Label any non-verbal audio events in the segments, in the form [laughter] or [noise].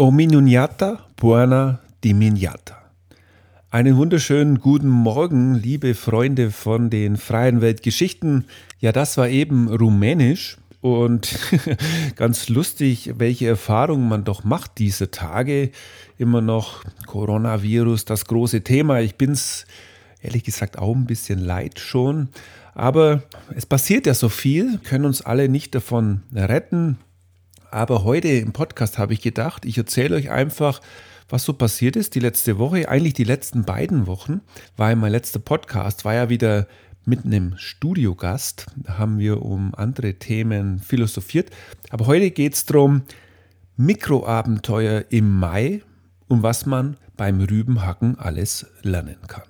Ominiata buona dimignata. Einen wunderschönen guten Morgen, liebe Freunde von den freien Weltgeschichten. Ja, das war eben rumänisch und [laughs] ganz lustig, welche Erfahrungen man doch macht diese Tage. Immer noch Coronavirus, das große Thema. Ich bin es ehrlich gesagt auch ein bisschen leid schon. Aber es passiert ja so viel, können uns alle nicht davon retten. Aber heute im Podcast habe ich gedacht, ich erzähle euch einfach, was so passiert ist die letzte Woche, eigentlich die letzten beiden Wochen, weil mein letzter Podcast war ja wieder mit einem Studiogast. Da haben wir um andere Themen philosophiert. Aber heute geht es darum, Mikroabenteuer im Mai und was man beim Rübenhacken alles lernen kann.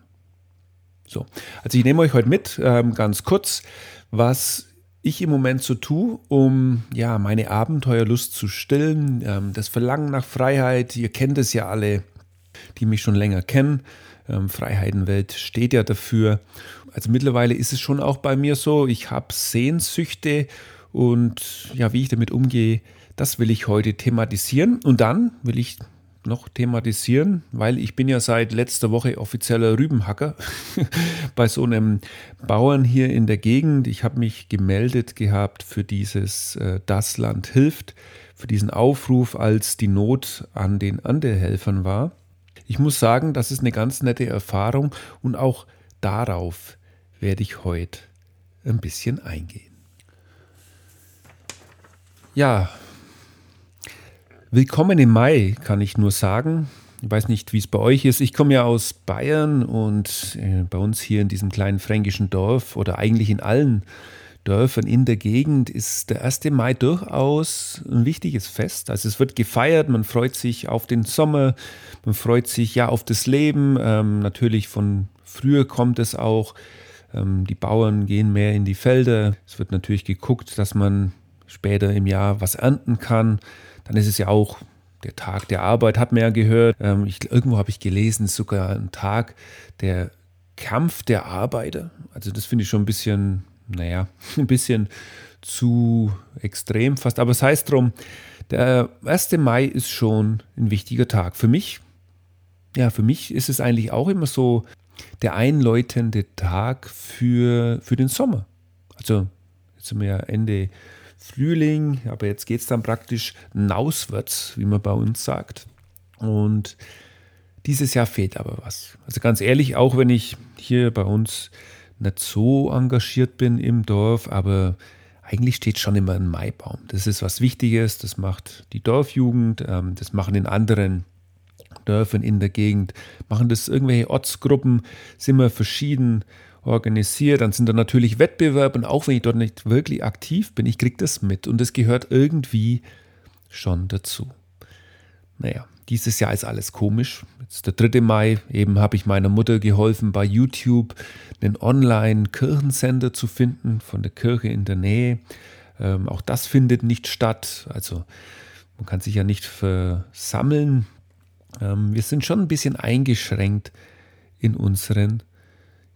So, also ich nehme euch heute mit, ähm, ganz kurz, was ich im Moment so tue, um ja meine Abenteuerlust zu stillen, ähm, das Verlangen nach Freiheit. Ihr kennt es ja alle, die mich schon länger kennen. Ähm, Freiheitenwelt steht ja dafür. Also mittlerweile ist es schon auch bei mir so, ich habe Sehnsüchte und ja, wie ich damit umgehe, das will ich heute thematisieren. Und dann will ich noch thematisieren, weil ich bin ja seit letzter Woche offizieller Rübenhacker [laughs] bei so einem Bauern hier in der Gegend. Ich habe mich gemeldet gehabt für dieses äh, Das Land hilft, für diesen Aufruf, als die Not an den Anderhelfern war. Ich muss sagen, das ist eine ganz nette Erfahrung und auch darauf werde ich heute ein bisschen eingehen. Ja, Willkommen im Mai, kann ich nur sagen. Ich weiß nicht, wie es bei euch ist. Ich komme ja aus Bayern und äh, bei uns hier in diesem kleinen fränkischen Dorf oder eigentlich in allen Dörfern in der Gegend ist der 1. Mai durchaus ein wichtiges Fest. Also es wird gefeiert, man freut sich auf den Sommer, man freut sich ja auf das Leben. Ähm, natürlich von früher kommt es auch. Ähm, die Bauern gehen mehr in die Felder. Es wird natürlich geguckt, dass man später im Jahr was ernten kann. Dann ist es ja auch der Tag der Arbeit, hat man ja gehört. Ähm, ich, irgendwo habe ich gelesen, sogar ein Tag der Kampf der Arbeiter. Also das finde ich schon ein bisschen, naja, [laughs] ein bisschen zu extrem fast. Aber es heißt drum, der 1. Mai ist schon ein wichtiger Tag. Für mich, ja, für mich ist es eigentlich auch immer so der einläutende Tag für, für den Sommer. Also jetzt sind wir ja Ende Frühling, aber jetzt geht es dann praktisch nauswärts, wie man bei uns sagt. Und dieses Jahr fehlt aber was. Also ganz ehrlich, auch wenn ich hier bei uns nicht so engagiert bin im Dorf, aber eigentlich steht schon immer ein Maibaum. Das ist was Wichtiges, das macht die Dorfjugend, ähm, das machen in anderen Dörfern in der Gegend, machen das irgendwelche Ortsgruppen, sind wir verschieden organisiert. Dann sind da natürlich Wettbewerbe und auch wenn ich dort nicht wirklich aktiv bin, ich kriege das mit und es gehört irgendwie schon dazu. Naja, dieses Jahr ist alles komisch. Jetzt der 3. Mai, eben habe ich meiner Mutter geholfen, bei YouTube einen Online-Kirchensender zu finden von der Kirche in der Nähe. Ähm, auch das findet nicht statt. Also man kann sich ja nicht versammeln. Ähm, wir sind schon ein bisschen eingeschränkt in unseren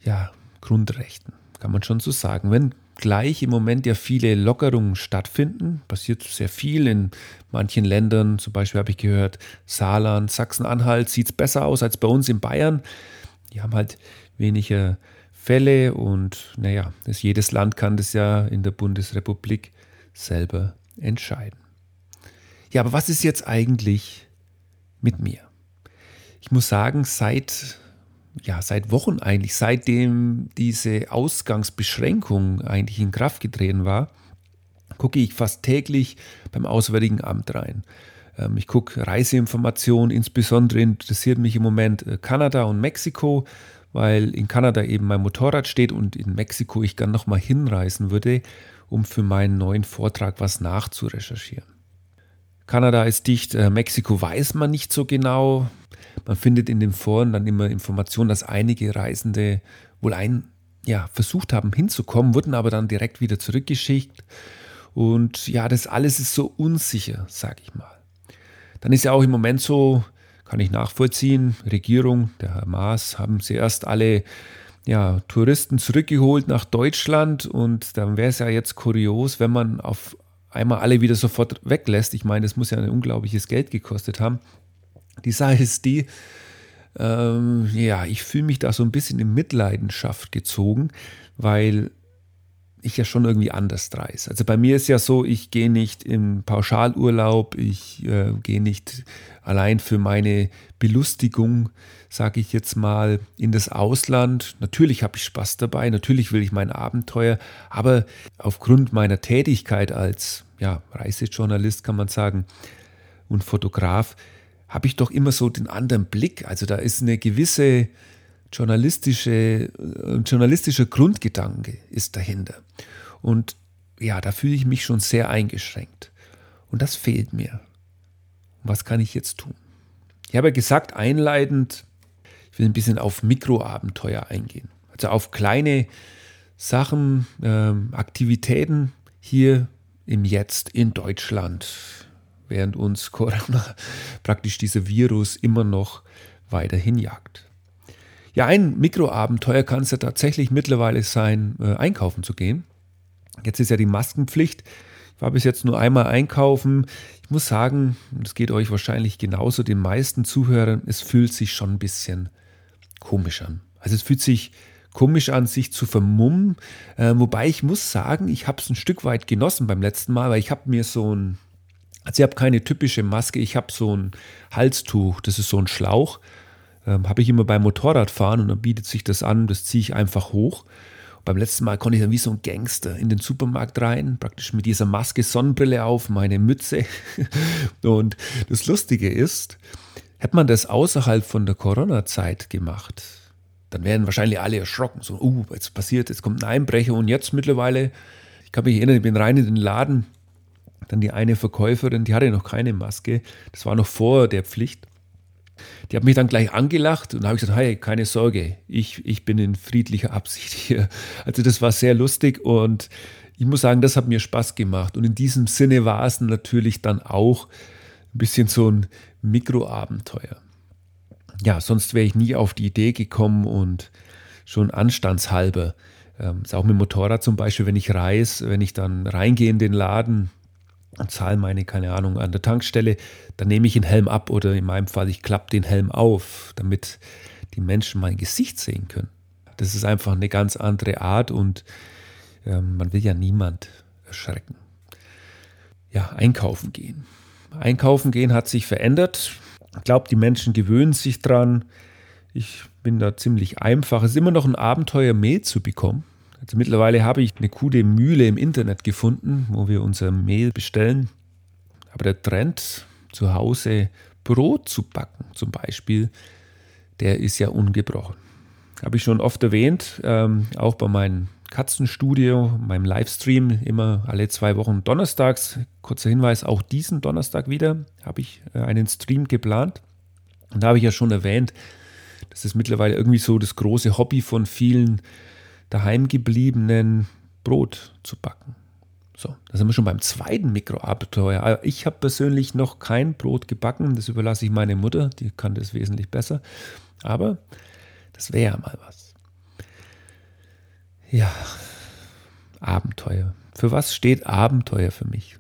ja, Grundrechten, kann man schon so sagen. Wenn gleich im Moment ja viele Lockerungen stattfinden, passiert sehr viel in manchen Ländern, zum Beispiel habe ich gehört, Saarland, Sachsen-Anhalt sieht es besser aus als bei uns in Bayern. Die haben halt weniger Fälle und naja, das, jedes Land kann das ja in der Bundesrepublik selber entscheiden. Ja, aber was ist jetzt eigentlich mit mir? Ich muss sagen, seit ja, seit Wochen eigentlich, seitdem diese Ausgangsbeschränkung eigentlich in Kraft getreten war, gucke ich fast täglich beim Auswärtigen Amt rein. Ähm, ich gucke Reiseinformationen, insbesondere interessiert mich im Moment äh, Kanada und Mexiko, weil in Kanada eben mein Motorrad steht und in Mexiko ich gern nochmal hinreisen würde, um für meinen neuen Vortrag was nachzurecherchieren. Kanada ist dicht, äh, Mexiko weiß man nicht so genau. Man findet in den Foren dann immer Informationen, dass einige Reisende wohl ein, ja, versucht haben hinzukommen, wurden aber dann direkt wieder zurückgeschickt. Und ja, das alles ist so unsicher, sage ich mal. Dann ist ja auch im Moment so, kann ich nachvollziehen, Regierung, der Herr Maas, haben sie erst alle ja, Touristen zurückgeholt nach Deutschland und dann wäre es ja jetzt kurios, wenn man auf einmal alle wieder sofort weglässt. Ich meine, das muss ja ein unglaubliches Geld gekostet haben. Die Sache ist die, ähm, ja, ich fühle mich da so ein bisschen in Mitleidenschaft gezogen, weil ich ja schon irgendwie anders dreis. Also bei mir ist ja so, ich gehe nicht in Pauschalurlaub, ich äh, gehe nicht allein für meine Belustigung, sage ich jetzt mal, in das Ausland. Natürlich habe ich Spaß dabei, natürlich will ich mein Abenteuer, aber aufgrund meiner Tätigkeit als ja, Reisejournalist kann man sagen und Fotograf, habe ich doch immer so den anderen Blick. Also da ist eine gewisse journalistische, äh, journalistischer Grundgedanke ist dahinter. Und ja, da fühle ich mich schon sehr eingeschränkt. Und das fehlt mir. Was kann ich jetzt tun? Ich habe gesagt, einleitend, ich will ein bisschen auf Mikroabenteuer eingehen. Also auf kleine Sachen, äh, Aktivitäten hier im Jetzt in Deutschland, während uns Corona [laughs] praktisch dieser Virus immer noch weiterhin jagt. Ja, ein Mikroabenteuer kann es ja tatsächlich mittlerweile sein, äh, einkaufen zu gehen. Jetzt ist ja die Maskenpflicht. Ich war bis jetzt nur einmal einkaufen. Ich muss sagen, das geht euch wahrscheinlich genauso, den meisten Zuhörern, es fühlt sich schon ein bisschen komisch an. Also es fühlt sich komisch an, sich zu vermummen. Äh, wobei ich muss sagen, ich habe es ein Stück weit genossen beim letzten Mal, weil ich habe mir so ein, also ich habe keine typische Maske, ich habe so ein Halstuch, das ist so ein Schlauch, ähm, habe ich immer beim Motorradfahren und dann bietet sich das an, das ziehe ich einfach hoch. Beim letzten Mal konnte ich dann wie so ein Gangster in den Supermarkt rein, praktisch mit dieser Maske, Sonnenbrille auf, meine Mütze. [laughs] Und das Lustige ist, hätte man das außerhalb von der Corona-Zeit gemacht, dann wären wahrscheinlich alle erschrocken. So, uh, jetzt passiert, jetzt kommt ein Einbrecher und jetzt mittlerweile, ich kann mich erinnern, ich bin rein in den Laden, dann die eine Verkäuferin, die hatte noch keine Maske, das war noch vor der Pflicht. Die hat mich dann gleich angelacht und habe ich gesagt, hey, keine Sorge, ich, ich bin in friedlicher Absicht [laughs] hier. Also das war sehr lustig und ich muss sagen, das hat mir Spaß gemacht. Und in diesem Sinne war es natürlich dann auch ein bisschen so ein Mikroabenteuer. Ja, sonst wäre ich nie auf die Idee gekommen und schon anstandshalber. Ähm, ist auch mit dem Motorrad zum Beispiel, wenn ich reise, wenn ich dann reingehe in den Laden, und zahle meine, keine Ahnung, an der Tankstelle, dann nehme ich den Helm ab oder in meinem Fall, ich klappe den Helm auf, damit die Menschen mein Gesicht sehen können. Das ist einfach eine ganz andere Art und äh, man will ja niemand erschrecken. Ja, einkaufen gehen. Einkaufen gehen hat sich verändert. Ich glaube, die Menschen gewöhnen sich dran. Ich bin da ziemlich einfach. Es ist immer noch ein Abenteuer, Mehl zu bekommen. Also mittlerweile habe ich eine coole Mühle im Internet gefunden, wo wir unser Mehl bestellen. Aber der Trend, zu Hause Brot zu backen zum Beispiel, der ist ja ungebrochen. Habe ich schon oft erwähnt, ähm, auch bei meinem Katzenstudio, meinem Livestream, immer alle zwei Wochen donnerstags. Kurzer Hinweis, auch diesen Donnerstag wieder habe ich äh, einen Stream geplant. Und da habe ich ja schon erwähnt, das ist mittlerweile irgendwie so das große Hobby von vielen daheimgebliebenen Brot zu backen. So, da sind wir schon beim zweiten Mikroabenteuer. Ich habe persönlich noch kein Brot gebacken, das überlasse ich meine Mutter, die kann das wesentlich besser. Aber das wäre ja mal was. Ja, Abenteuer. Für was steht Abenteuer für mich?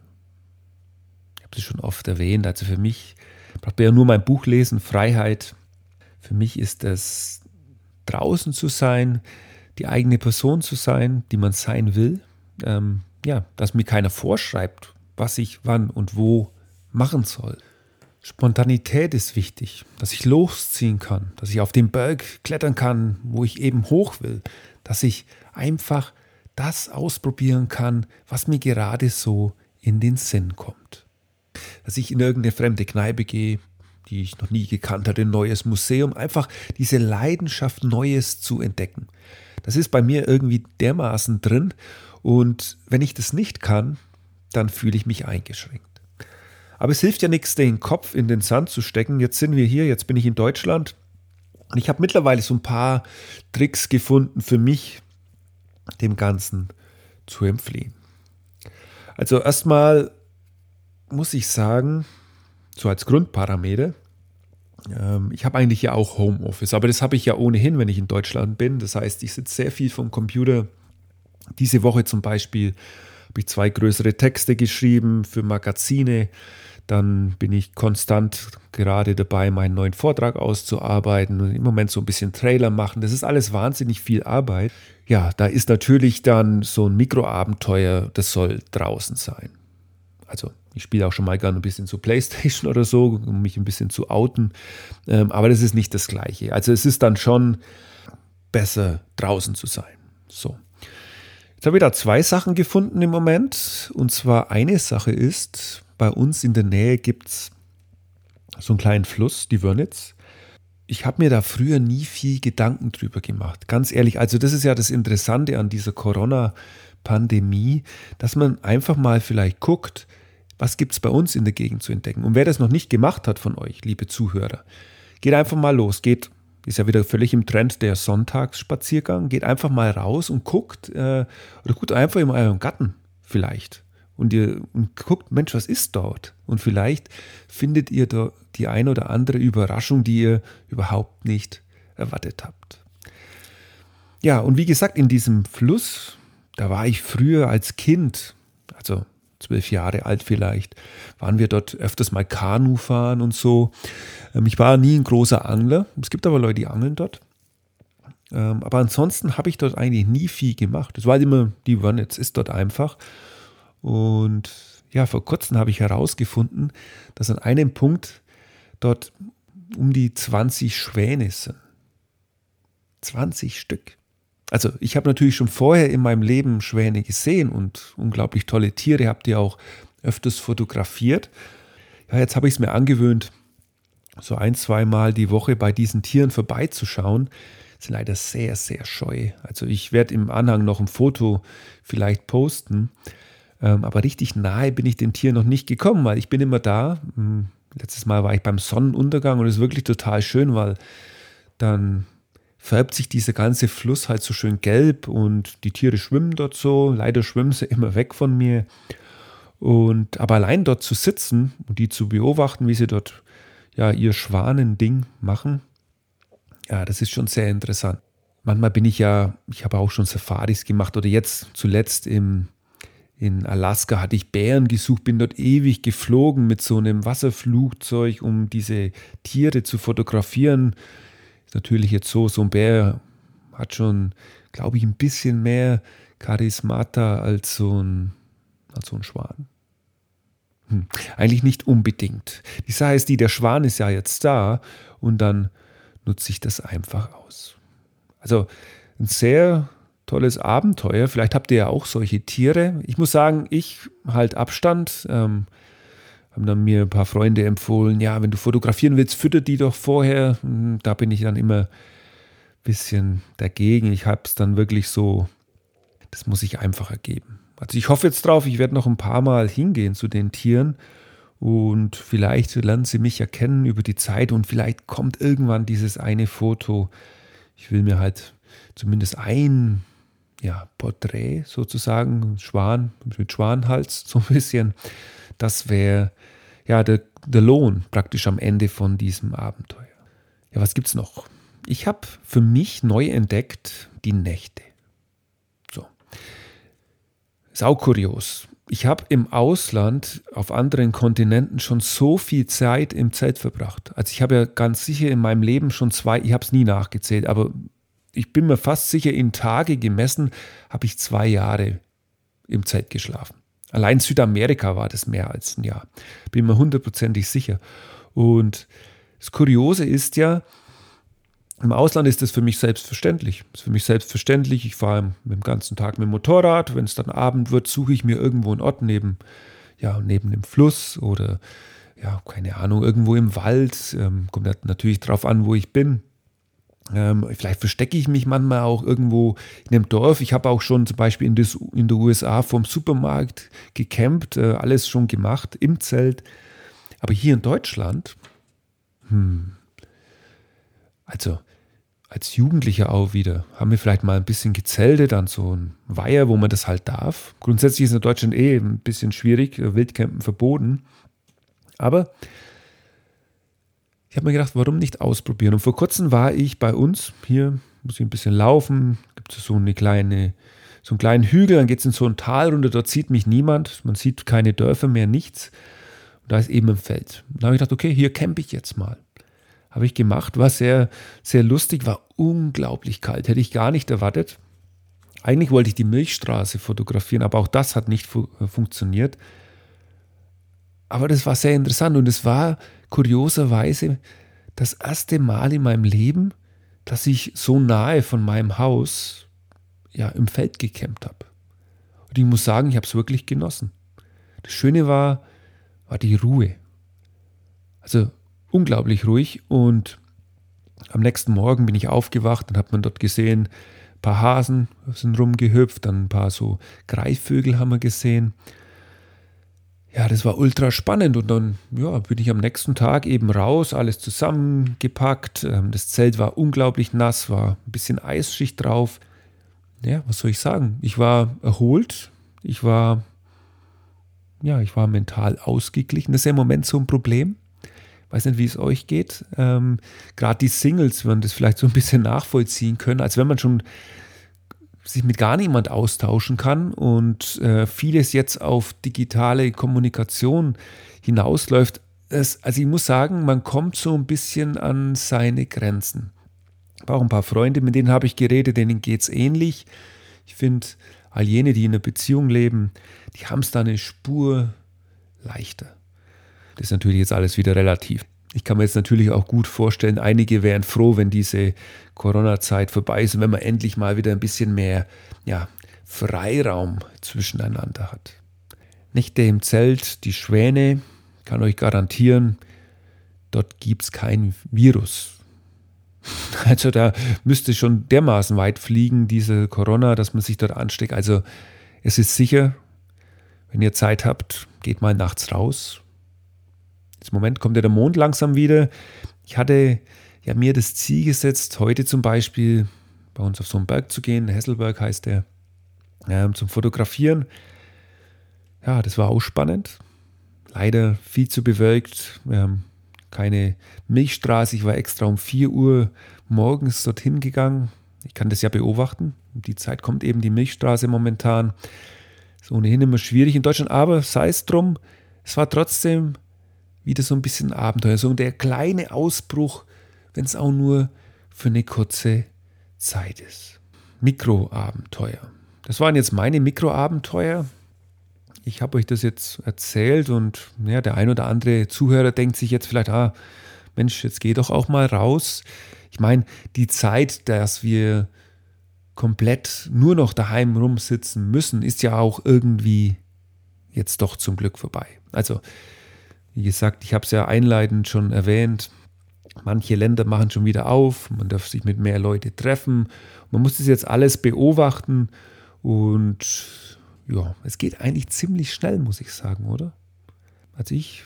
Ich habe es schon oft erwähnt. Also für mich, ich brauche ja nur mein Buch lesen, Freiheit. Für mich ist es draußen zu sein, die eigene Person zu sein, die man sein will. Ähm, ja, dass mir keiner vorschreibt, was ich wann und wo machen soll. Spontanität ist wichtig, dass ich losziehen kann, dass ich auf den Berg klettern kann, wo ich eben hoch will, dass ich einfach das ausprobieren kann, was mir gerade so in den Sinn kommt. Dass ich in irgendeine fremde Kneipe gehe, die ich noch nie gekannt hatte, ein neues Museum, einfach diese Leidenschaft, Neues zu entdecken. Das ist bei mir irgendwie dermaßen drin und wenn ich das nicht kann, dann fühle ich mich eingeschränkt. Aber es hilft ja nichts, den Kopf in den Sand zu stecken. Jetzt sind wir hier, jetzt bin ich in Deutschland und ich habe mittlerweile so ein paar Tricks gefunden für mich, dem Ganzen zu entfliehen. Also erstmal muss ich sagen, so als Grundparameter, ich habe eigentlich ja auch Homeoffice, aber das habe ich ja ohnehin, wenn ich in Deutschland bin. Das heißt, ich sitze sehr viel vom Computer. Diese Woche zum Beispiel habe ich zwei größere Texte geschrieben für Magazine. Dann bin ich konstant gerade dabei, meinen neuen Vortrag auszuarbeiten und im Moment so ein bisschen Trailer machen. Das ist alles wahnsinnig viel Arbeit. Ja, da ist natürlich dann so ein Mikroabenteuer, das soll draußen sein. Also ich spiele auch schon mal gerne ein bisschen zu Playstation [laughs] oder so, um mich ein bisschen zu outen. Ähm, aber das ist nicht das Gleiche. Also es ist dann schon besser draußen zu sein. So. Jetzt habe ich da zwei Sachen gefunden im Moment. Und zwar eine Sache ist, bei uns in der Nähe gibt es so einen kleinen Fluss, die Wörnitz. Ich habe mir da früher nie viel Gedanken drüber gemacht. Ganz ehrlich, also das ist ja das Interessante an dieser Corona-Pandemie, dass man einfach mal vielleicht guckt, was gibt es bei uns in der Gegend zu entdecken. Und wer das noch nicht gemacht hat von euch, liebe Zuhörer, geht einfach mal los, geht ist ja wieder völlig im Trend der Sonntagsspaziergang. Geht einfach mal raus und guckt, äh, oder guckt einfach in eurem Garten vielleicht. Und ihr und guckt, Mensch, was ist dort? Und vielleicht findet ihr da die ein oder andere Überraschung, die ihr überhaupt nicht erwartet habt. Ja, und wie gesagt, in diesem Fluss, da war ich früher als Kind, also zwölf Jahre alt vielleicht, waren wir dort öfters mal Kanu fahren und so. Ähm, ich war nie ein großer Angler. Es gibt aber Leute, die angeln dort. Ähm, aber ansonsten habe ich dort eigentlich nie viel gemacht. Es war halt immer, die Wörnitz ist dort einfach. Und ja, vor kurzem habe ich herausgefunden, dass an einem Punkt dort um die 20 Schwäne sind. 20 Stück. Also ich habe natürlich schon vorher in meinem Leben Schwäne gesehen und unglaublich tolle Tiere, habt ihr auch öfters fotografiert. Ja, jetzt habe ich es mir angewöhnt, so ein, zweimal die Woche bei diesen Tieren vorbeizuschauen. Ist leider sehr, sehr scheu. Also ich werde im Anhang noch ein Foto vielleicht posten. Ähm, aber richtig nahe bin ich dem Tier noch nicht gekommen, weil ich bin immer da. Hm, letztes Mal war ich beim Sonnenuntergang und es ist wirklich total schön, weil dann färbt sich dieser ganze Fluss halt so schön gelb und die Tiere schwimmen dort so. Leider schwimmen sie [laughs] immer weg von mir. Und aber allein dort zu sitzen und die zu beobachten, wie sie dort ja ihr Schwanending machen, ja, das ist schon sehr interessant. Manchmal bin ich ja, ich habe auch schon Safaris gemacht oder jetzt zuletzt im, in Alaska hatte ich Bären gesucht, bin dort ewig geflogen mit so einem Wasserflugzeug, um diese Tiere zu fotografieren natürlich jetzt so, so ein Bär hat schon, glaube ich, ein bisschen mehr Charismata als so ein, als so ein Schwan. Hm. Eigentlich nicht unbedingt. Die Sache ist die, der Schwan ist ja jetzt da und dann nutze ich das einfach aus. Also ein sehr tolles Abenteuer. Vielleicht habt ihr ja auch solche Tiere. Ich muss sagen, ich halt Abstand. Ähm, haben dann mir ein paar Freunde empfohlen, ja, wenn du fotografieren willst, fütter die doch vorher. Hm, da bin ich dann immer ein bisschen dagegen. Ich habe es dann wirklich so, das muss ich einfach ergeben. Also ich hoffe jetzt drauf, ich werde noch ein paar Mal hingehen zu den Tieren und vielleicht lernen sie mich erkennen über die Zeit und vielleicht kommt irgendwann dieses eine Foto. Ich will mir halt zumindest ein ja, Porträt sozusagen, Schwan, mit Schwanhals so ein bisschen das wäre ja der, der Lohn praktisch am Ende von diesem Abenteuer. Ja, was gibt es noch? Ich habe für mich neu entdeckt die Nächte. So. Ist auch kurios. Ich habe im Ausland auf anderen Kontinenten schon so viel Zeit im Zelt verbracht. Also ich habe ja ganz sicher in meinem Leben schon zwei, ich habe es nie nachgezählt, aber ich bin mir fast sicher, in Tage gemessen habe ich zwei Jahre im Zelt geschlafen. Allein Südamerika war das mehr als ein Jahr. Bin mir hundertprozentig sicher. Und das Kuriose ist ja, im Ausland ist das für mich selbstverständlich. Das ist für mich selbstverständlich. Ich fahre den ganzen Tag mit dem Motorrad. Wenn es dann Abend wird, suche ich mir irgendwo einen Ort neben, ja, neben dem Fluss oder ja, keine Ahnung, irgendwo im Wald. Ähm, kommt natürlich drauf an, wo ich bin. Ähm, vielleicht verstecke ich mich manchmal auch irgendwo in einem Dorf. Ich habe auch schon zum Beispiel in, des, in der USA vom Supermarkt gecampt, äh, alles schon gemacht im Zelt. Aber hier in Deutschland, hm, also als Jugendlicher auch wieder, haben wir vielleicht mal ein bisschen gezeltet an so einem Weiher, wo man das halt darf. Grundsätzlich ist in Deutschland eh ein bisschen schwierig, Wildcampen verboten. Aber ich habe mir gedacht, warum nicht ausprobieren? Und vor kurzem war ich bei uns, hier muss ich ein bisschen laufen, gibt es so eine kleine so einen kleinen Hügel, dann geht es in so ein Tal runter, dort sieht mich niemand, man sieht keine Dörfer mehr, nichts. Und da ist eben ein Feld. Und da habe ich gedacht, okay, hier campe ich jetzt mal. Habe ich gemacht, war sehr, sehr lustig, war unglaublich kalt, hätte ich gar nicht erwartet. Eigentlich wollte ich die Milchstraße fotografieren, aber auch das hat nicht fu äh, funktioniert. Aber das war sehr interessant und es war kurioserweise das erste Mal in meinem Leben, dass ich so nahe von meinem Haus ja, im Feld gekämmt habe. Und ich muss sagen, ich habe es wirklich genossen. Das Schöne war, war die Ruhe. Also unglaublich ruhig und am nächsten Morgen bin ich aufgewacht und habe man dort gesehen, ein paar Hasen sind rumgehüpft, dann ein paar so Greifvögel haben wir gesehen ja, das war ultra spannend und dann ja, bin ich am nächsten Tag eben raus, alles zusammengepackt. Ähm, das Zelt war unglaublich nass, war ein bisschen Eisschicht drauf. Ja, was soll ich sagen? Ich war erholt, ich war ja, ich war mental ausgeglichen. Das ist ja im Moment so ein Problem. Ich weiß nicht, wie es euch geht. Ähm, Gerade die Singles würden das vielleicht so ein bisschen nachvollziehen können, als wenn man schon sich mit gar niemand austauschen kann und äh, vieles jetzt auf digitale Kommunikation hinausläuft. Es, also ich muss sagen, man kommt so ein bisschen an seine Grenzen. Ich habe auch ein paar Freunde, mit denen habe ich geredet, denen geht es ähnlich. Ich finde, all jene, die in einer Beziehung leben, die haben es da eine Spur leichter. Das ist natürlich jetzt alles wieder relativ. Ich kann mir jetzt natürlich auch gut vorstellen, einige wären froh, wenn diese Corona-Zeit vorbei ist und wenn man endlich mal wieder ein bisschen mehr ja, Freiraum zwischeneinander hat. Nächte im Zelt, die Schwäne, kann euch garantieren, dort gibt es kein Virus. [laughs] Also da müsste schon dermaßen weit fliegen, diese Corona, dass man sich dort ansteckt. Also es ist sicher, wenn ihr Zeit habt, geht mal nachts raus, Jetzt Im Moment kommt ja der Mond langsam wieder. Ich hatte ja mir das Ziel gesetzt, heute zum Beispiel bei uns auf so einen Berg zu gehen. Hesselberg heißt der, äh, zum Fotografieren. Ja, das war auch spannend. Leider viel zu bewölkt. Haben keine Milchstraße. Ich war extra um 4 Uhr morgens dorthin gegangen. Ich kann das ja beobachten. Um die Zeit kommt eben die Milchstraße momentan. Ist ohnehin immer schwierig in Deutschland, aber sei es drum. Es war trotzdem wieder so ein bisschen Abenteuer. So der kleine Ausbruch, wenn es auch nur für eine kurze Zeit ist. Mikroabenteuer. Das waren jetzt meine Mikroabenteuer. Ich habe euch das jetzt erzählt und ja, der ein oder andere Zuhörer denkt sich jetzt vielleicht, ah, Mensch, jetzt geh doch auch mal raus. Ich meine, die Zeit, dass wir komplett nur noch daheim rumsitzen müssen, ist ja auch irgendwie jetzt doch zum Glück vorbei. Also wie gesagt, ich habe es ja einleitend schon erwähnt. Manche Länder machen schon wieder auf, man darf sich mit mehr Leuten treffen. Man muss das jetzt alles beobachten und ja, es geht eigentlich ziemlich schnell, muss ich sagen, oder? Also ich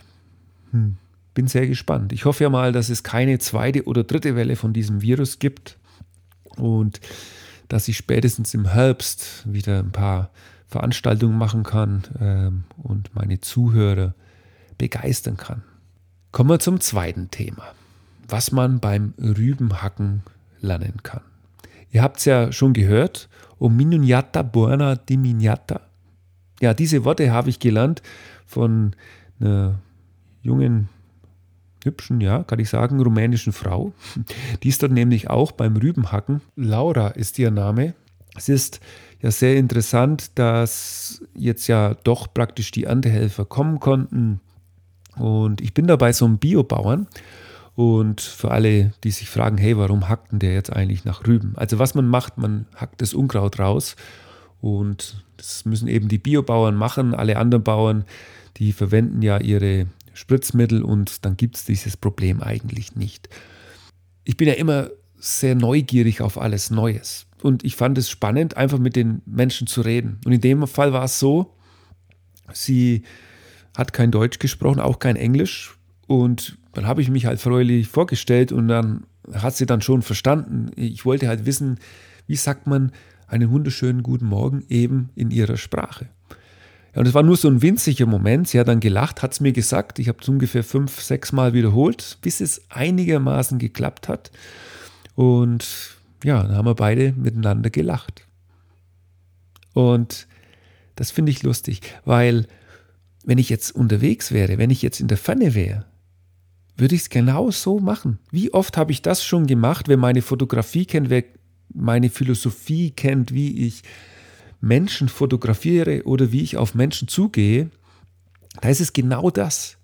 hm, bin sehr gespannt. Ich hoffe ja mal, dass es keine zweite oder dritte Welle von diesem Virus gibt und dass ich spätestens im Herbst wieder ein paar Veranstaltungen machen kann ähm, und meine Zuhörer begeistern kann. Kommen wir zum zweiten Thema, was man beim Rübenhacken lernen kann. Ihr habt es ja schon gehört, Ominiata buona dimignata. Ja, diese Worte habe ich gelernt von einer jungen, hübschen, ja, kann ich sagen, rumänischen Frau. Die ist dort nämlich auch beim Rübenhacken. Laura ist ihr Name. Es ist ja sehr interessant, dass jetzt ja doch praktisch die Erntehelfer kommen konnten. Und ich bin dabei so einem Biobauern. Und für alle, die sich fragen, hey, warum hackt denn der jetzt eigentlich nach Rüben? Also was man macht, man hackt das Unkraut raus. Und das müssen eben die Biobauern machen. Alle anderen Bauern, die verwenden ja ihre Spritzmittel und dann gibt es dieses Problem eigentlich nicht. Ich bin ja immer sehr neugierig auf alles Neues. Und ich fand es spannend, einfach mit den Menschen zu reden. Und in dem Fall war es so, sie hat kein Deutsch gesprochen, auch kein Englisch. Und dann habe ich mich halt freulich vorgestellt und dann hat sie dann schon verstanden. Ich wollte halt wissen, wie sagt man einen wunderschönen guten Morgen eben in ihrer Sprache. Ja, und es war nur so ein winziger Moment. Sie hat dann gelacht, hat es mir gesagt. Ich habe es ungefähr fünf, sechs Mal wiederholt, bis es einigermaßen geklappt hat. Und ja, dann haben wir beide miteinander gelacht. Und das finde ich lustig, weil wenn ich jetzt unterwegs wäre, wenn ich jetzt in der Pfanne wäre, würde ich es genau so machen. Wie oft habe ich das schon gemacht, wer meine Fotografie kennt, wer meine Philosophie kennt, wie ich Menschen fotografiere oder wie ich auf Menschen zugehe, da ist es genau das.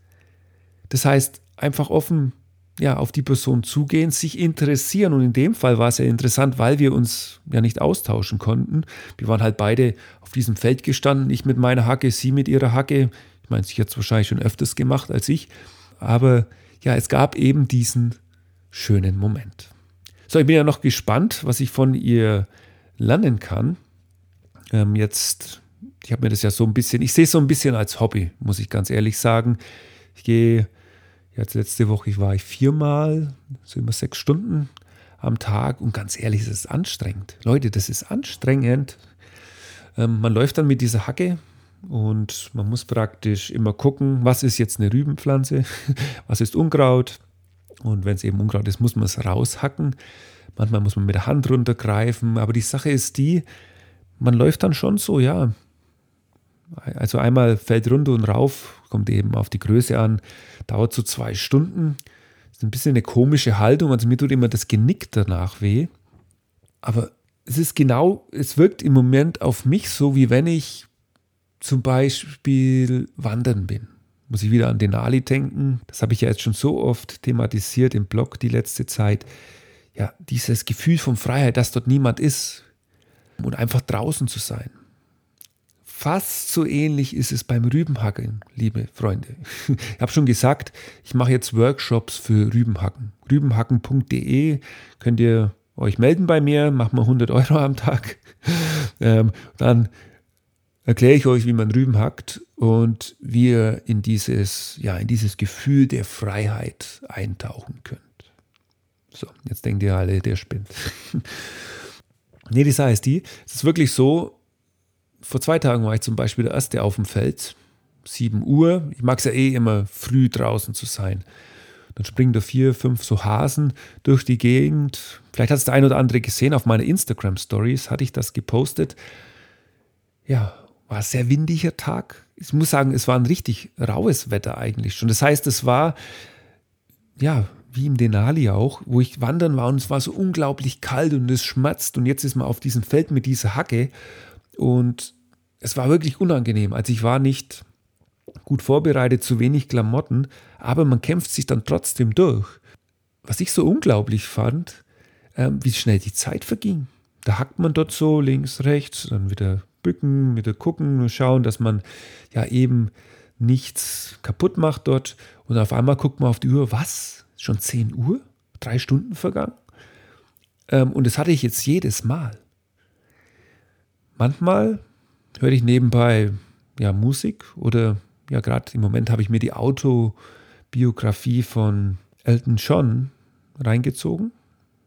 Das heißt, einfach offen ja, auf die Person zugehen, sich interessieren. Und in dem Fall war es ja interessant, weil wir uns ja nicht austauschen konnten. Wir waren halt beide auf diesem Feld gestanden, ich mit meiner Hacke, sie mit ihrer Hacke. Ich meine, sie hat es wahrscheinlich schon öfters gemacht als ich. Aber ja, es gab eben diesen schönen Moment. So, ich bin ja noch gespannt, was ich von ihr lernen kann. Ähm, jetzt, ich habe mir das ja so ein bisschen, ich sehe es so ein bisschen als Hobby, muss ich ganz ehrlich sagen. Ich gehe Jetzt letzte Woche war ich viermal, so immer sechs Stunden am Tag und ganz ehrlich, es ist anstrengend. Leute, das ist anstrengend. Ähm, man läuft dann mit dieser Hacke und man muss praktisch immer gucken, was ist jetzt eine Rübenpflanze, [laughs] was ist Unkraut. Und wenn es eben Unkraut ist, muss man es raushacken. Manchmal muss man mit der Hand runtergreifen. Aber die Sache ist die, man läuft dann schon so, ja, also einmal fällt runter und rauf, kommt eben auf die Größe an, dauert so zwei Stunden. Ist ein bisschen eine komische Haltung, also mir tut immer das Genick danach weh. Aber es ist genau, es wirkt im Moment auf mich so, wie wenn ich zum Beispiel wandern bin. Muss ich wieder an Denali denken. Das habe ich ja jetzt schon so oft thematisiert im Blog die letzte Zeit. Ja, dieses Gefühl von Freiheit, dass dort niemand ist und einfach draußen zu sein. Fast so ähnlich ist es beim Rübenhacken, liebe Freunde. Ich habe schon gesagt, ich mache jetzt Workshops für Rübenhacken. Rübenhacken.de könnt ihr euch melden bei mir, machen wir 100 Euro am Tag. Ähm, dann erkläre ich euch, wie man Rüben hackt und wie ihr in dieses, ja, in dieses Gefühl der Freiheit eintauchen könnt. So, jetzt denkt ihr alle, der spinnt. [laughs] nee, die Sache ist die, es ist wirklich so, vor zwei Tagen war ich zum Beispiel der Erste auf dem Feld, 7 Uhr. Ich mag es ja eh immer früh draußen zu sein. Dann springen da vier, fünf so Hasen durch die Gegend. Vielleicht hat es der ein oder andere gesehen. Auf meiner Instagram-Stories hatte ich das gepostet. Ja, war ein sehr windiger Tag. Ich muss sagen, es war ein richtig raues Wetter eigentlich schon. Das heißt, es war, ja, wie im Denali auch, wo ich wandern war und es war so unglaublich kalt und es schmerzt. Und jetzt ist man auf diesem Feld mit dieser Hacke und es war wirklich unangenehm. Also ich war nicht gut vorbereitet, zu wenig Klamotten, aber man kämpft sich dann trotzdem durch. Was ich so unglaublich fand, äh, wie schnell die Zeit verging. Da hackt man dort so links, rechts, dann wieder bücken, wieder gucken, schauen, dass man ja eben nichts kaputt macht dort. Und auf einmal guckt man auf die Uhr, was? Schon 10 Uhr? Drei Stunden vergangen? Ähm, und das hatte ich jetzt jedes Mal. Manchmal höre ich nebenbei ja Musik oder ja gerade im Moment habe ich mir die Autobiografie von Elton John reingezogen.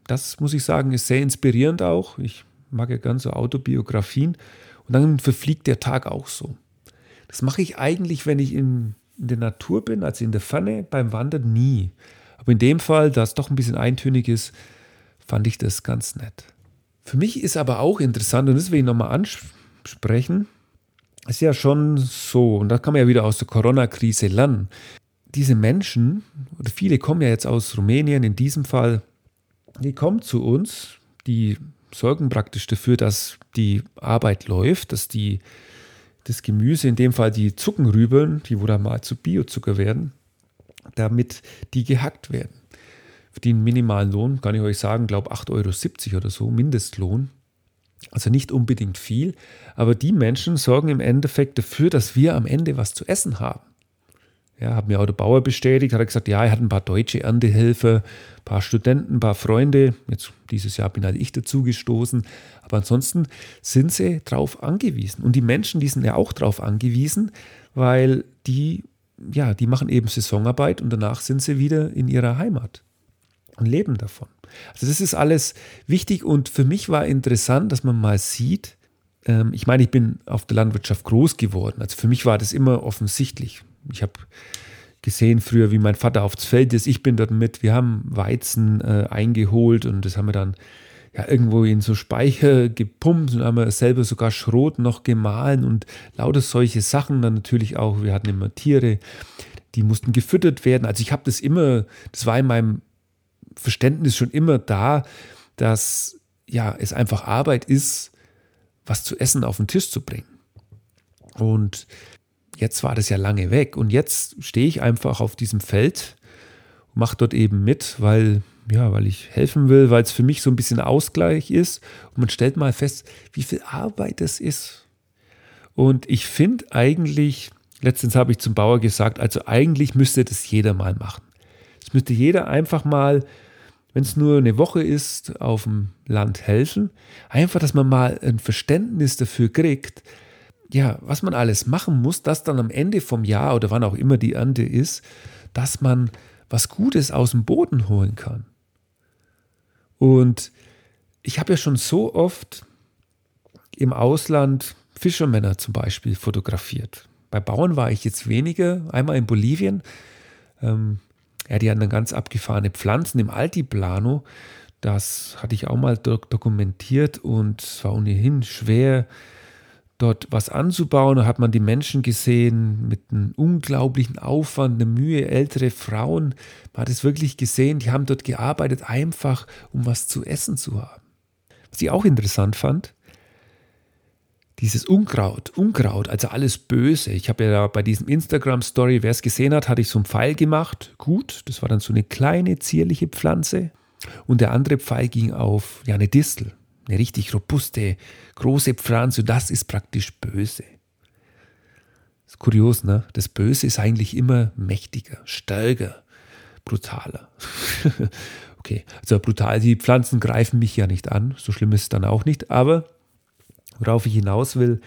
Das muss ich sagen, ist sehr inspirierend auch. Ich mag ja ganz so Autobiografien und dann verfliegt der Tag auch so. Das mache ich eigentlich, wenn ich in, in der Natur bin, also in der Pfanne beim Wandern nie. Aber in dem Fall, da es doch ein bisschen eintönig ist, fand ich das ganz nett. Für mich ist aber auch interessant, und das will ich nochmal ansprechen, ist ja schon so, und da kann man ja wieder aus der Corona-Krise lernen. Diese Menschen, oder viele kommen ja jetzt aus Rumänien in diesem Fall, die kommen zu uns, die sorgen praktisch dafür, dass die Arbeit läuft, dass die, das Gemüse, in dem Fall die Zuckenrübeln, die dann mal zu Biozucker werden, damit die gehackt werden verdienen minimalen Lohn, kann ich euch sagen, glaube 8,70 Euro oder so, Mindestlohn. Also nicht unbedingt viel, aber die Menschen sorgen im Endeffekt dafür, dass wir am Ende was zu essen haben. Ja, hat mir auch der Bauer bestätigt, hat er gesagt, ja, er hat ein paar deutsche Erntehelfer, ein paar Studenten, ein paar Freunde. Jetzt dieses Jahr bin halt ich dazu gestoßen. Aber ansonsten sind sie darauf angewiesen. Und die Menschen, die sind ja auch darauf angewiesen, weil die, ja, die machen eben Saisonarbeit und danach sind sie wieder in ihrer Heimat und leben davon. Also das ist alles wichtig und für mich war interessant, dass man mal sieht, ähm, ich meine, ich bin auf der Landwirtschaft groß geworden, also für mich war das immer offensichtlich. Ich habe gesehen früher, wie mein Vater aufs Feld ist, ich bin dort mit, wir haben Weizen äh, eingeholt und das haben wir dann ja, irgendwo in so Speicher gepumpt und haben wir selber sogar Schrot noch gemahlen und lauter solche Sachen. Dann natürlich auch, wir hatten immer Tiere, die mussten gefüttert werden. Also ich habe das immer, das war in meinem Verständnis schon immer da, dass ja, es einfach Arbeit ist, was zu essen auf den Tisch zu bringen. Und jetzt war das ja lange weg und jetzt stehe ich einfach auf diesem Feld mache dort eben mit, weil ja, weil ich helfen will, weil es für mich so ein bisschen Ausgleich ist und man stellt mal fest, wie viel Arbeit das ist. Und ich finde eigentlich, letztens habe ich zum Bauer gesagt, also eigentlich müsste das jeder mal machen. Es müsste jeder einfach mal, wenn es nur eine Woche ist, auf dem Land helfen. Einfach, dass man mal ein Verständnis dafür kriegt, ja, was man alles machen muss, dass dann am Ende vom Jahr oder wann auch immer die Ernte ist, dass man was Gutes aus dem Boden holen kann. Und ich habe ja schon so oft im Ausland Fischermänner zum Beispiel fotografiert. Bei Bauern war ich jetzt weniger, einmal in Bolivien. Ähm, ja, die hatten dann ganz abgefahrene Pflanzen im Altiplano. Das hatte ich auch mal dokumentiert und es war ohnehin schwer, dort was anzubauen. Da hat man die Menschen gesehen mit einem unglaublichen Aufwand, eine Mühe, ältere Frauen. Man hat es wirklich gesehen, die haben dort gearbeitet, einfach um was zu essen zu haben. Was ich auch interessant fand, dieses Unkraut, Unkraut, also alles Böse. Ich habe ja bei diesem Instagram-Story, wer es gesehen hat, hatte ich so einen Pfeil gemacht. Gut, das war dann so eine kleine, zierliche Pflanze. Und der andere Pfeil ging auf ja, eine Distel eine richtig robuste, große Pflanze, das ist praktisch böse. Ist kurios, ne? Das Böse ist eigentlich immer mächtiger, stärker, brutaler. [laughs] okay, also brutal, die Pflanzen greifen mich ja nicht an, so schlimm ist es dann auch nicht, aber worauf ich hinaus will,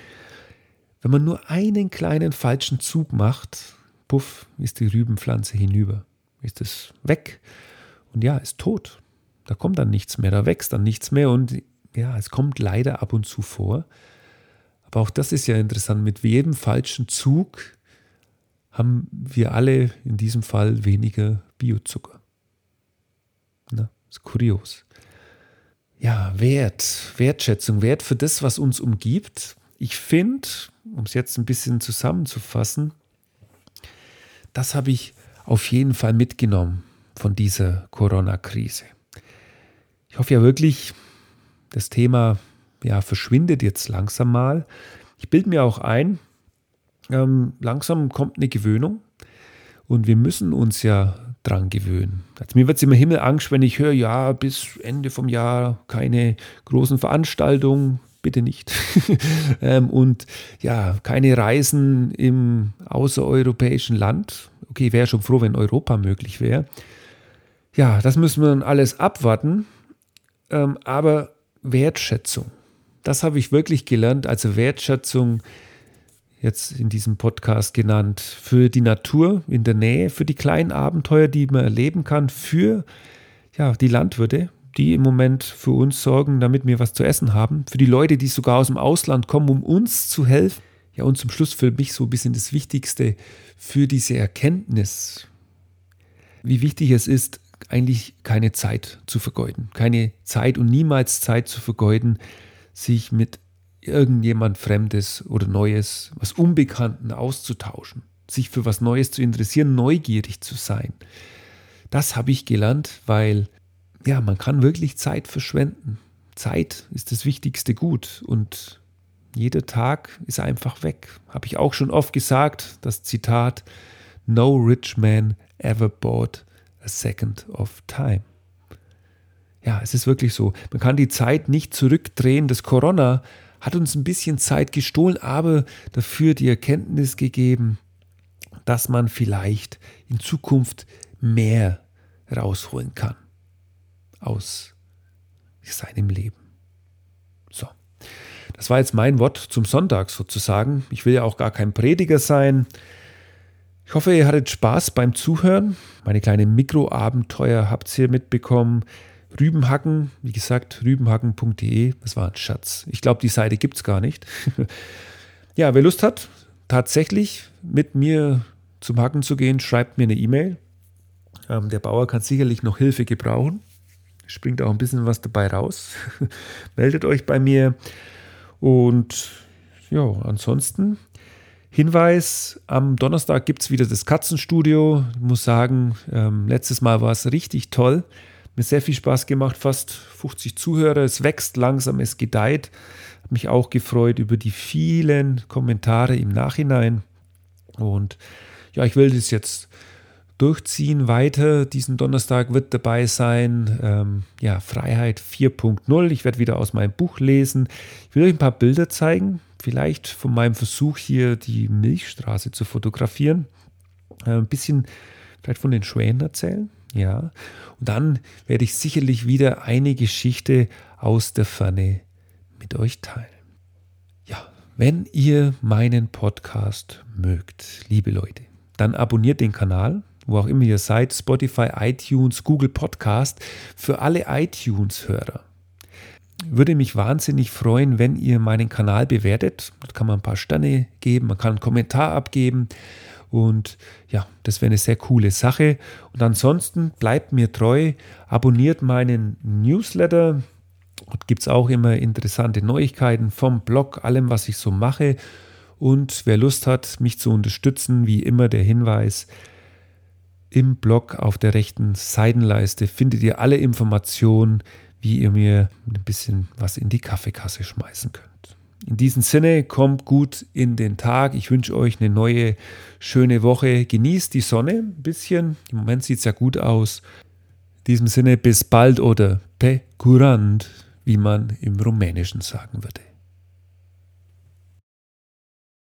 wenn man nur einen kleinen falschen Zug macht, puff, ist die Rübenpflanze hinüber, ist es weg und ja, ist tot. Da kommt dann nichts mehr, da wächst dann nichts mehr und ja, es kommt leider ab und zu vor. Aber auch das ist ja interessant. Mit jedem falschen Zug haben wir alle in diesem Fall weniger Biozucker. Na, ist kurios. Ja, Wert, Wertschätzung, Wert für das, was uns umgibt. Ich finde, um es jetzt ein bisschen zusammenzufassen, das habe ich auf jeden Fall mitgenommen von dieser Corona-Krise. Ich hoffe ja wirklich, das Thema ja, verschwindet jetzt langsam mal. Ich bilde mir auch ein, ähm, langsam kommt eine Gewöhnung und wir müssen uns ja dran gewöhnen. Also mir wird es immer Himmelangst, wenn ich höre, ja, bis Ende vom Jahr keine großen Veranstaltungen, bitte nicht. [laughs] ähm, und ja, keine Reisen im außereuropäischen Land. Okay, wäre schon froh, wenn Europa möglich wäre. Ja, das müssen wir dann alles abwarten. Ähm, aber Wertschätzung. Das habe ich wirklich gelernt, also Wertschätzung jetzt in diesem Podcast genannt, für die Natur in der Nähe, für die kleinen Abenteuer, die man erleben kann, für ja, die Landwirte, die im Moment für uns sorgen, damit wir was zu essen haben, für die Leute, die sogar aus dem Ausland kommen, um uns zu helfen. Ja, und zum Schluss für mich so ein bisschen das Wichtigste, für diese Erkenntnis, wie wichtig es ist, eigentlich keine Zeit zu vergeuden. Keine Zeit und niemals Zeit zu vergeuden, sich mit irgendjemand Fremdes oder Neues, was Unbekannten auszutauschen, sich für was Neues zu interessieren, neugierig zu sein. Das habe ich gelernt, weil ja, man kann wirklich Zeit verschwenden. Zeit ist das wichtigste Gut und jeder Tag ist einfach weg. Habe ich auch schon oft gesagt, das Zitat No rich man ever bought a second of time. Ja, es ist wirklich so. Man kann die Zeit nicht zurückdrehen. Das Corona hat uns ein bisschen Zeit gestohlen, aber dafür die Erkenntnis gegeben, dass man vielleicht in Zukunft mehr rausholen kann aus seinem Leben. So, das war jetzt mein Wort zum Sonntag sozusagen. Ich will ja auch gar kein Prediger sein. Ich hoffe, ihr hattet Spaß beim Zuhören. Meine kleinen Mikroabenteuer habt ihr mitbekommen. Rübenhacken, wie gesagt, rübenhacken.de, das war ein Schatz. Ich glaube, die Seite gibt es gar nicht. [laughs] ja, wer Lust hat, tatsächlich mit mir zum Hacken zu gehen, schreibt mir eine E-Mail. Ähm, der Bauer kann sicherlich noch Hilfe gebrauchen. springt auch ein bisschen was dabei raus. [laughs] Meldet euch bei mir. Und ja, ansonsten Hinweis, am Donnerstag gibt es wieder das Katzenstudio. Ich muss sagen, ähm, letztes Mal war es richtig toll. Mir sehr viel Spaß gemacht, fast 50 Zuhörer. Es wächst langsam, es gedeiht. Habe mich auch gefreut über die vielen Kommentare im Nachhinein. Und ja, ich will das jetzt durchziehen weiter. Diesen Donnerstag wird dabei sein, ähm, ja, Freiheit 4.0. Ich werde wieder aus meinem Buch lesen. Ich will euch ein paar Bilder zeigen vielleicht von meinem Versuch hier die Milchstraße zu fotografieren, äh, ein bisschen vielleicht von den Schwänen erzählen. Ja, und dann werde ich sicherlich wieder eine Geschichte aus der Ferne mit euch teilen. Ja, wenn ihr meinen Podcast mögt, liebe Leute, dann abonniert den Kanal, wo auch immer ihr seid, Spotify, iTunes, Google Podcast, für alle iTunes-Hörer würde mich wahnsinnig freuen, wenn ihr meinen Kanal bewertet. Da kann man ein paar Sterne geben, man kann einen Kommentar abgeben. Und ja, das wäre eine sehr coole Sache. Und ansonsten bleibt mir treu, abonniert meinen Newsletter. Dort gibt es auch immer interessante Neuigkeiten vom Blog, allem, was ich so mache. Und wer Lust hat, mich zu unterstützen, wie immer der Hinweis, im Blog auf der rechten Seitenleiste findet ihr alle Informationen, wie ihr mir ein bisschen was in die Kaffeekasse schmeißen könnt. In diesem Sinne, kommt gut in den Tag. Ich wünsche euch eine neue, schöne Woche. Genießt die Sonne ein bisschen. Im Moment sieht es ja gut aus. In diesem Sinne, bis bald oder pe curant, wie man im Rumänischen sagen würde.